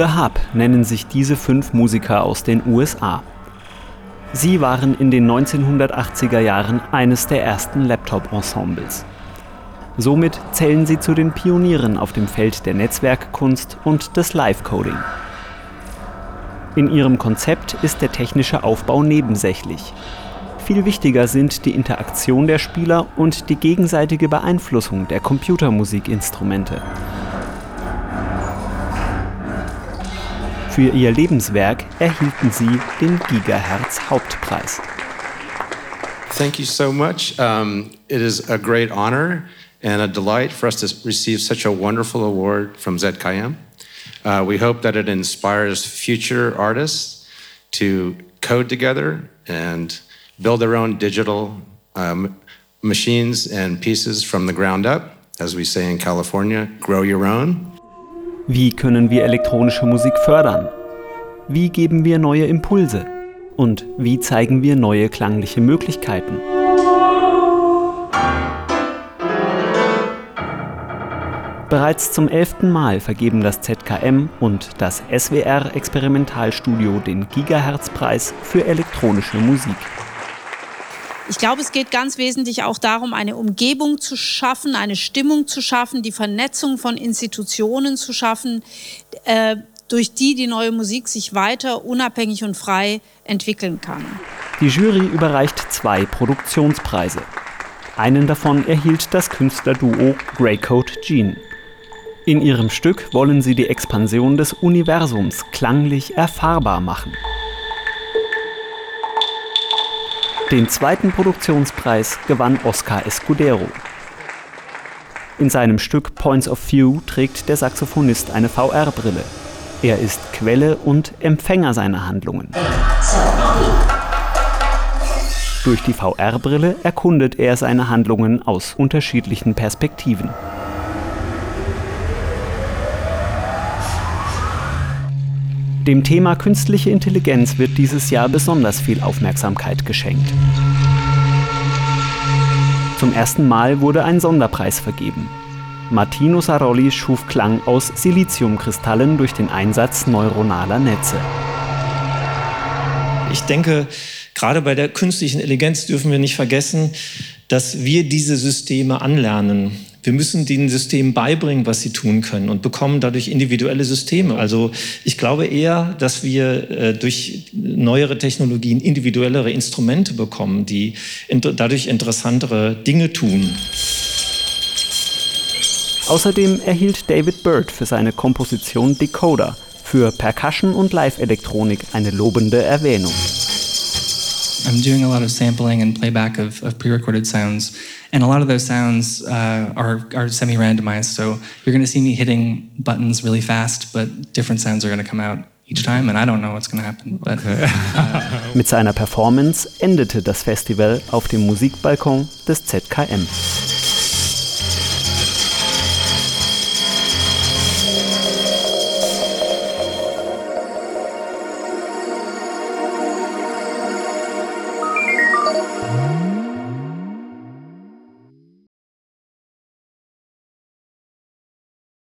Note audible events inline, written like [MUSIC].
The Hub nennen sich diese fünf Musiker aus den USA. Sie waren in den 1980er Jahren eines der ersten Laptop-Ensembles. Somit zählen sie zu den Pionieren auf dem Feld der Netzwerkkunst und des Live-Coding. In ihrem Konzept ist der technische Aufbau nebensächlich. Viel wichtiger sind die Interaktion der Spieler und die gegenseitige Beeinflussung der Computermusikinstrumente. Für ihr Lebenswerk erhielten sie den Gigahertz Hauptpreis. Thank you so much. Um, it is a great honor and a delight for us to receive such a wonderful award from ZKM. Uh, we hope that it inspires future artists to code together and build their own digital um, machines and pieces from the ground up. As we say in California, grow your own. Wie können wir elektronische Musik fördern? Wie geben wir neue Impulse? Und wie zeigen wir neue klangliche Möglichkeiten? Bereits zum elften Mal vergeben das ZKM und das SWR Experimentalstudio den Gigahertz-Preis für elektronische Musik. Ich glaube, es geht ganz wesentlich auch darum, eine Umgebung zu schaffen, eine Stimmung zu schaffen, die Vernetzung von Institutionen zu schaffen, äh, durch die die neue Musik sich weiter unabhängig und frei entwickeln kann. Die Jury überreicht zwei Produktionspreise. Einen davon erhielt das Künstlerduo Greycoat Jean. In ihrem Stück wollen sie die Expansion des Universums klanglich erfahrbar machen. Den zweiten Produktionspreis gewann Oscar Escudero. In seinem Stück Points of View trägt der Saxophonist eine VR-Brille. Er ist Quelle und Empfänger seiner Handlungen. Durch die VR-Brille erkundet er seine Handlungen aus unterschiedlichen Perspektiven. Dem Thema künstliche Intelligenz wird dieses Jahr besonders viel Aufmerksamkeit geschenkt. Zum ersten Mal wurde ein Sonderpreis vergeben. Martino Saroli schuf Klang aus Siliziumkristallen durch den Einsatz neuronaler Netze. Ich denke, gerade bei der künstlichen Intelligenz dürfen wir nicht vergessen, dass wir diese Systeme anlernen. Wir müssen den Systemen beibringen, was sie tun können und bekommen dadurch individuelle Systeme. Also ich glaube eher, dass wir äh, durch neuere Technologien individuellere Instrumente bekommen, die dadurch interessantere Dinge tun. Außerdem erhielt David Bird für seine Komposition Decoder für Percussion und Live-Elektronik eine lobende Erwähnung. I'm doing a lot of sampling and playback of, of pre-recorded sounds, and a lot of those sounds uh, are, are semi-randomized. So you're going to see me hitting buttons really fast, but different sounds are going to come out each time, and I don't know what's going to happen. But, uh, [LAUGHS] Mit seiner Performance endete das Festival auf dem Musikbalkon des ZKM.